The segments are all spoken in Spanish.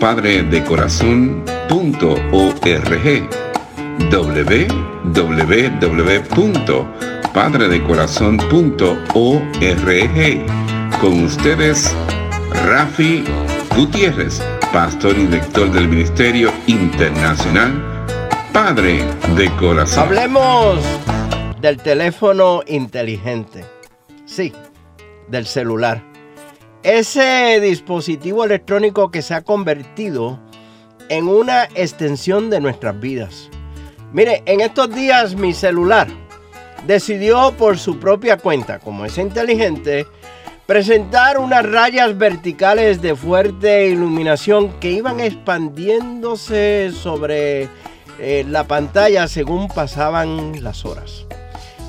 www.padredecorazon.org www.padredecorazon.org Con ustedes, Rafi Gutiérrez, pastor y director del Ministerio Internacional Padre de Corazón. Hablemos del teléfono inteligente. Sí, del celular. Ese dispositivo electrónico que se ha convertido en una extensión de nuestras vidas. Mire, en estos días mi celular decidió por su propia cuenta, como es inteligente, presentar unas rayas verticales de fuerte iluminación que iban expandiéndose sobre eh, la pantalla según pasaban las horas.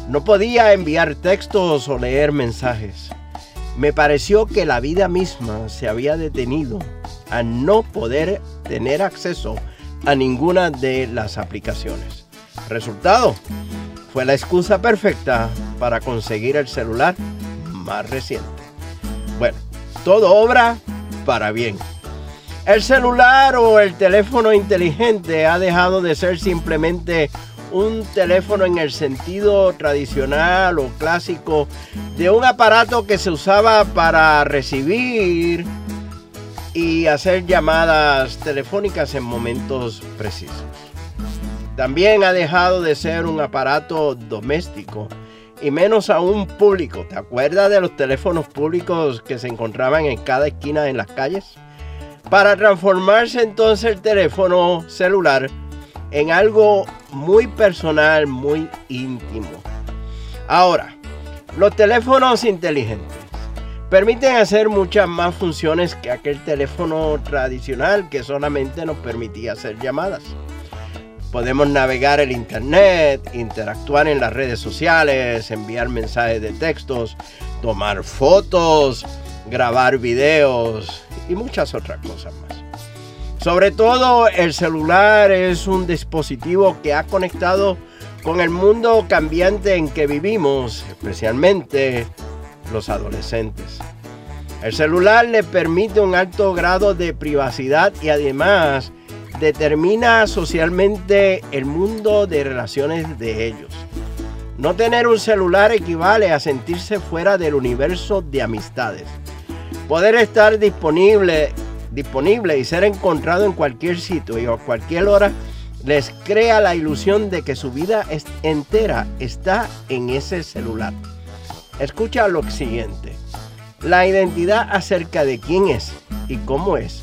No podía enviar textos o leer mensajes me pareció que la vida misma se había detenido a no poder tener acceso a ninguna de las aplicaciones. Resultado, fue la excusa perfecta para conseguir el celular más reciente. Bueno, todo obra para bien. El celular o el teléfono inteligente ha dejado de ser simplemente un teléfono en el sentido tradicional o clásico de un aparato que se usaba para recibir y hacer llamadas telefónicas en momentos precisos. También ha dejado de ser un aparato doméstico y menos aún público. ¿Te acuerdas de los teléfonos públicos que se encontraban en cada esquina en las calles? Para transformarse entonces el teléfono celular en algo muy personal, muy íntimo. Ahora, los teléfonos inteligentes permiten hacer muchas más funciones que aquel teléfono tradicional que solamente nos permitía hacer llamadas. Podemos navegar el internet, interactuar en las redes sociales, enviar mensajes de textos, tomar fotos, grabar videos y muchas otras cosas más. Sobre todo el celular es un dispositivo que ha conectado con el mundo cambiante en que vivimos, especialmente los adolescentes. El celular le permite un alto grado de privacidad y además determina socialmente el mundo de relaciones de ellos. No tener un celular equivale a sentirse fuera del universo de amistades. Poder estar disponible disponible y ser encontrado en cualquier sitio y a cualquier hora les crea la ilusión de que su vida entera está en ese celular. Escucha lo siguiente. La identidad acerca de quién es y cómo es,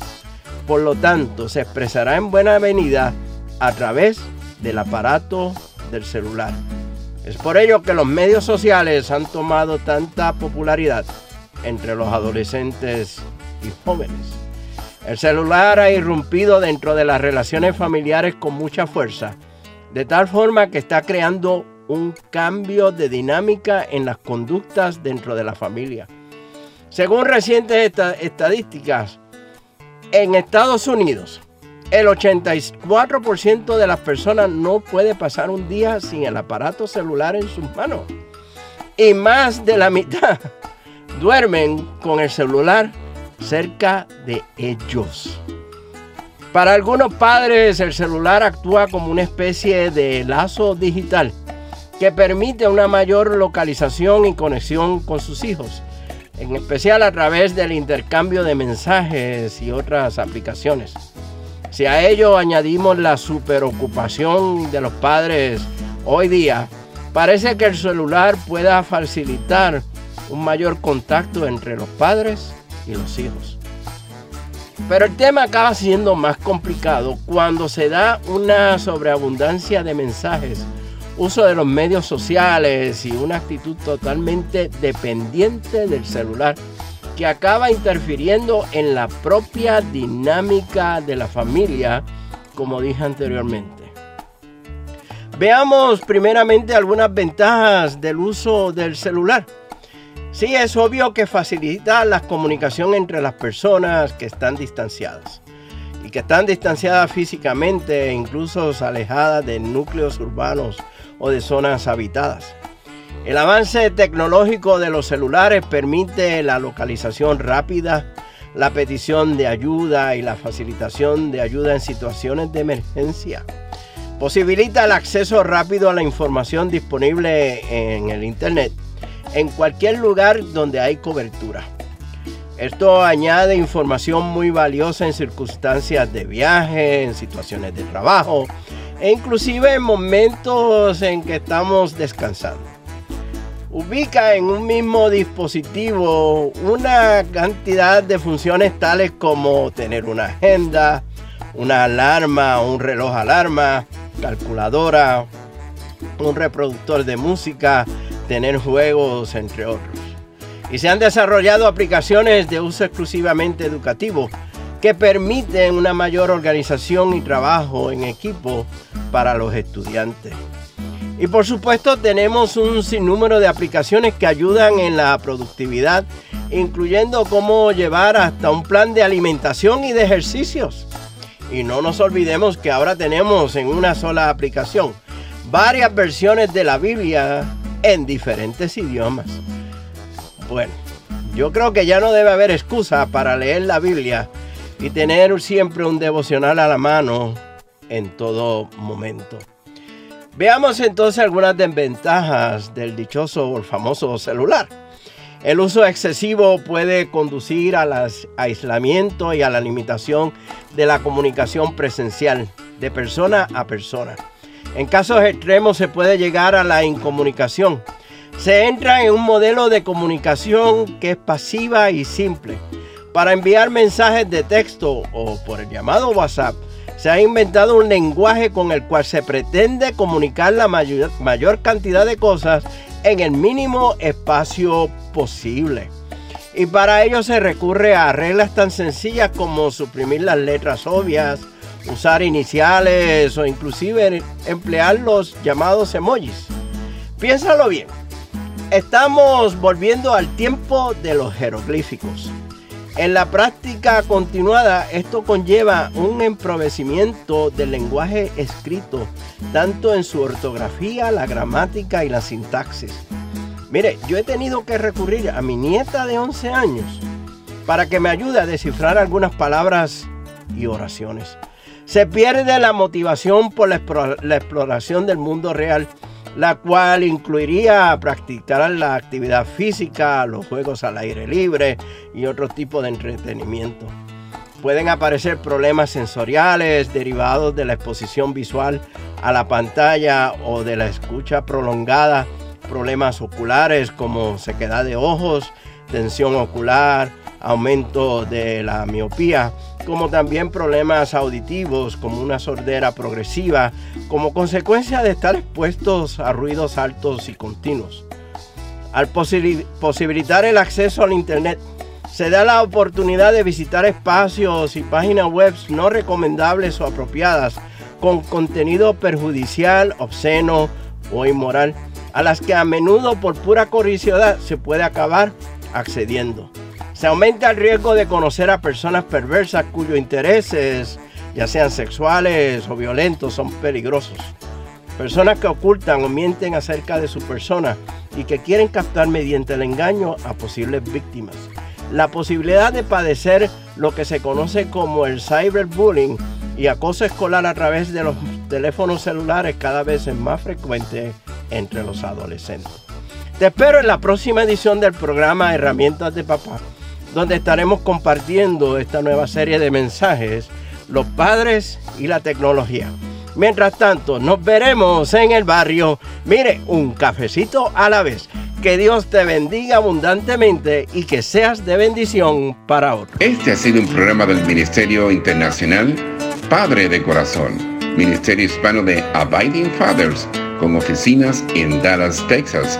por lo tanto, se expresará en buena venida a través del aparato del celular. Es por ello que los medios sociales han tomado tanta popularidad entre los adolescentes y jóvenes. El celular ha irrumpido dentro de las relaciones familiares con mucha fuerza, de tal forma que está creando un cambio de dinámica en las conductas dentro de la familia. Según recientes estadísticas, en Estados Unidos, el 84% de las personas no puede pasar un día sin el aparato celular en sus manos. Y más de la mitad duermen con el celular cerca de ellos. Para algunos padres el celular actúa como una especie de lazo digital que permite una mayor localización y conexión con sus hijos, en especial a través del intercambio de mensajes y otras aplicaciones. Si a ello añadimos la superocupación de los padres hoy día, parece que el celular pueda facilitar un mayor contacto entre los padres y los hijos. Pero el tema acaba siendo más complicado cuando se da una sobreabundancia de mensajes, uso de los medios sociales y una actitud totalmente dependiente del celular que acaba interfiriendo en la propia dinámica de la familia, como dije anteriormente. Veamos primeramente algunas ventajas del uso del celular. Sí, es obvio que facilita la comunicación entre las personas que están distanciadas y que están distanciadas físicamente incluso alejadas de núcleos urbanos o de zonas habitadas. El avance tecnológico de los celulares permite la localización rápida, la petición de ayuda y la facilitación de ayuda en situaciones de emergencia. Posibilita el acceso rápido a la información disponible en el Internet en cualquier lugar donde hay cobertura. Esto añade información muy valiosa en circunstancias de viaje, en situaciones de trabajo e inclusive en momentos en que estamos descansando ubica en un mismo dispositivo una cantidad de funciones tales como tener una agenda, una alarma, un reloj alarma, calculadora, un reproductor de música, tener juegos, entre otros. Y se han desarrollado aplicaciones de uso exclusivamente educativo que permiten una mayor organización y trabajo en equipo para los estudiantes. Y por supuesto tenemos un sinnúmero de aplicaciones que ayudan en la productividad, incluyendo cómo llevar hasta un plan de alimentación y de ejercicios. Y no nos olvidemos que ahora tenemos en una sola aplicación varias versiones de la Biblia en diferentes idiomas. Bueno, yo creo que ya no debe haber excusa para leer la Biblia y tener siempre un devocional a la mano en todo momento. Veamos entonces algunas desventajas del dichoso o famoso celular. El uso excesivo puede conducir al aislamiento y a la limitación de la comunicación presencial de persona a persona. En casos extremos se puede llegar a la incomunicación. Se entra en un modelo de comunicación que es pasiva y simple. Para enviar mensajes de texto o por el llamado WhatsApp, se ha inventado un lenguaje con el cual se pretende comunicar la mayor, mayor cantidad de cosas en el mínimo espacio posible. Y para ello se recurre a reglas tan sencillas como suprimir las letras obvias, usar iniciales o inclusive emplear los llamados emojis. Piénsalo bien. Estamos volviendo al tiempo de los jeroglíficos. En la práctica continuada, esto conlleva un emprovecimiento del lenguaje escrito, tanto en su ortografía, la gramática y la sintaxis. Mire, yo he tenido que recurrir a mi nieta de 11 años para que me ayude a descifrar algunas palabras y oraciones. Se pierde la motivación por la, exploración del mundo real la cual incluiría practicar la actividad física, los juegos al aire libre y otro tipo de entretenimiento. Pueden aparecer problemas sensoriales derivados de la exposición visual a la pantalla o de la escucha prolongada, problemas oculares como sequedad de ojos, tensión ocular, aumento de la miopía, como también problemas auditivos como una sordera progresiva, como consecuencia de estar expuestos a ruidos altos y continuos. Al posibilitar el acceso al Internet, se da la oportunidad de visitar espacios y páginas web no recomendables o apropiadas con contenido perjudicial, obsceno o inmoral, a las que a menudo por pura curiosidad se puede acabar accediendo. Se aumenta el riesgo de conocer a personas perversas cuyos intereses, ya sean sexuales o violentos, son peligrosos. Personas que ocultan o mienten acerca de su persona y que quieren captar mediante el engaño a posibles víctimas. La posibilidad de padecer lo que se conoce como el cyberbullying y acoso escolar a través de los teléfonos celulares cada vez es más frecuente entre los adolescentes. Te espero en la próxima edición del programa Herramientas de Papá donde estaremos compartiendo esta nueva serie de mensajes, los padres y la tecnología. Mientras tanto, nos veremos en el barrio. Mire, un cafecito a la vez. Que Dios te bendiga abundantemente y que seas de bendición para otros. Este ha sido un programa del Ministerio Internacional Padre de Corazón, Ministerio Hispano de Abiding Fathers, con oficinas en Dallas, Texas.